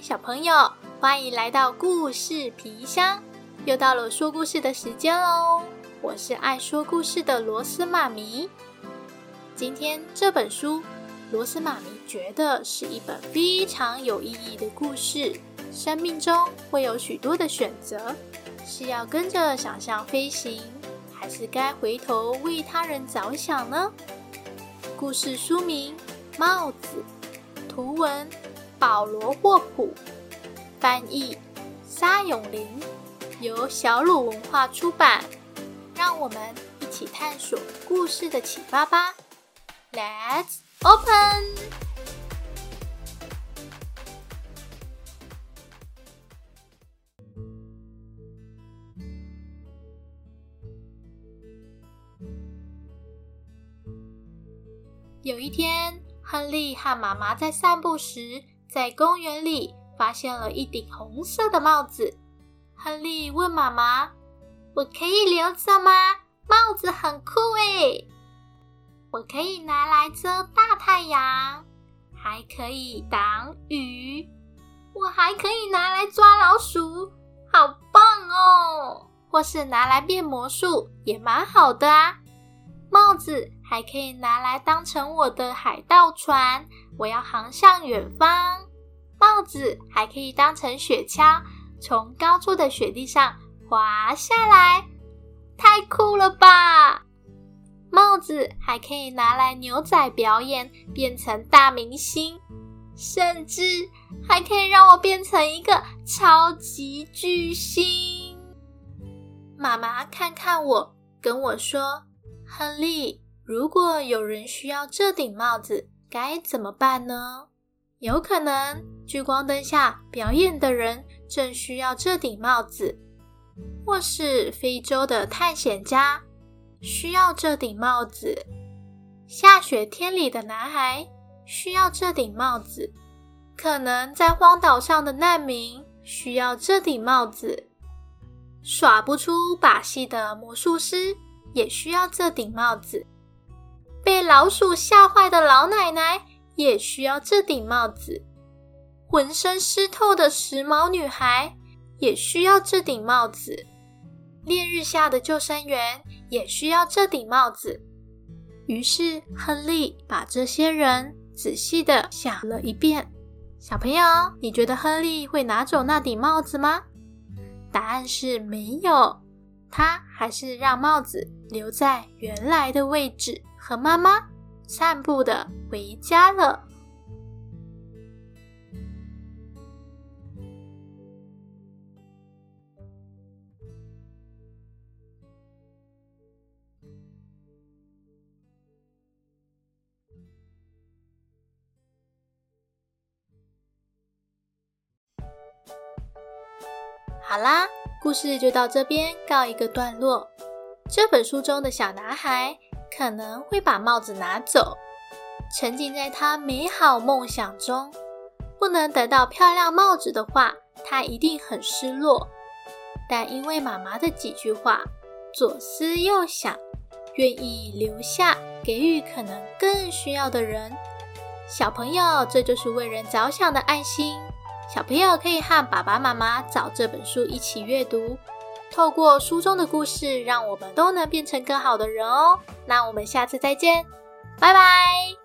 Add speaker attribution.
Speaker 1: 小朋友，欢迎来到故事皮箱，又到了说故事的时间喽！我是爱说故事的螺丝妈咪。今天这本书，螺丝妈咪觉得是一本非常有意义的故事。生命中会有许多的选择，是要跟着想象飞行，还是该回头为他人着想呢？故事书名《帽子》，图文。保罗·霍普翻译，沙永林，由小鲁文化出版。让我们一起探索故事的启发吧！Let's open。有一天，亨利和妈妈在散步时。在公园里发现了一顶红色的帽子，亨利问妈妈：“我可以留着吗？帽子很酷诶，我可以拿来遮大太阳，还可以挡雨，我还可以拿来抓老鼠，好棒哦！或是拿来变魔术也蛮好的啊。帽子还可以拿来当成我的海盗船。”我要航向远方，帽子还可以当成雪橇，从高处的雪地上滑下来，太酷了吧！帽子还可以拿来牛仔表演，变成大明星，甚至还可以让我变成一个超级巨星。妈妈看看我，跟我说：“亨利，如果有人需要这顶帽子。”该怎么办呢？有可能聚光灯下表演的人正需要这顶帽子，或是非洲的探险家需要这顶帽子，下雪天里的男孩需要这顶帽子，可能在荒岛上的难民需要这顶帽子，耍不出把戏的魔术师也需要这顶帽子。被老鼠吓坏的老奶奶也需要这顶帽子，浑身湿透的时髦女孩也需要这顶帽子，烈日下的救生员也需要这顶帽子。于是，亨利把这些人仔细的想了一遍。小朋友，你觉得亨利会拿走那顶帽子吗？答案是没有，他还是让帽子留在原来的位置。和妈妈散步的回家了。好啦，故事就到这边告一个段落。这本书中的小男孩。可能会把帽子拿走，沉浸在他美好梦想中。不能得到漂亮帽子的话，他一定很失落。但因为妈妈的几句话，左思右想，愿意留下，给予可能更需要的人。小朋友，这就是为人着想的爱心。小朋友可以和爸爸妈妈找这本书一起阅读。透过书中的故事，让我们都能变成更好的人哦。那我们下次再见，拜拜。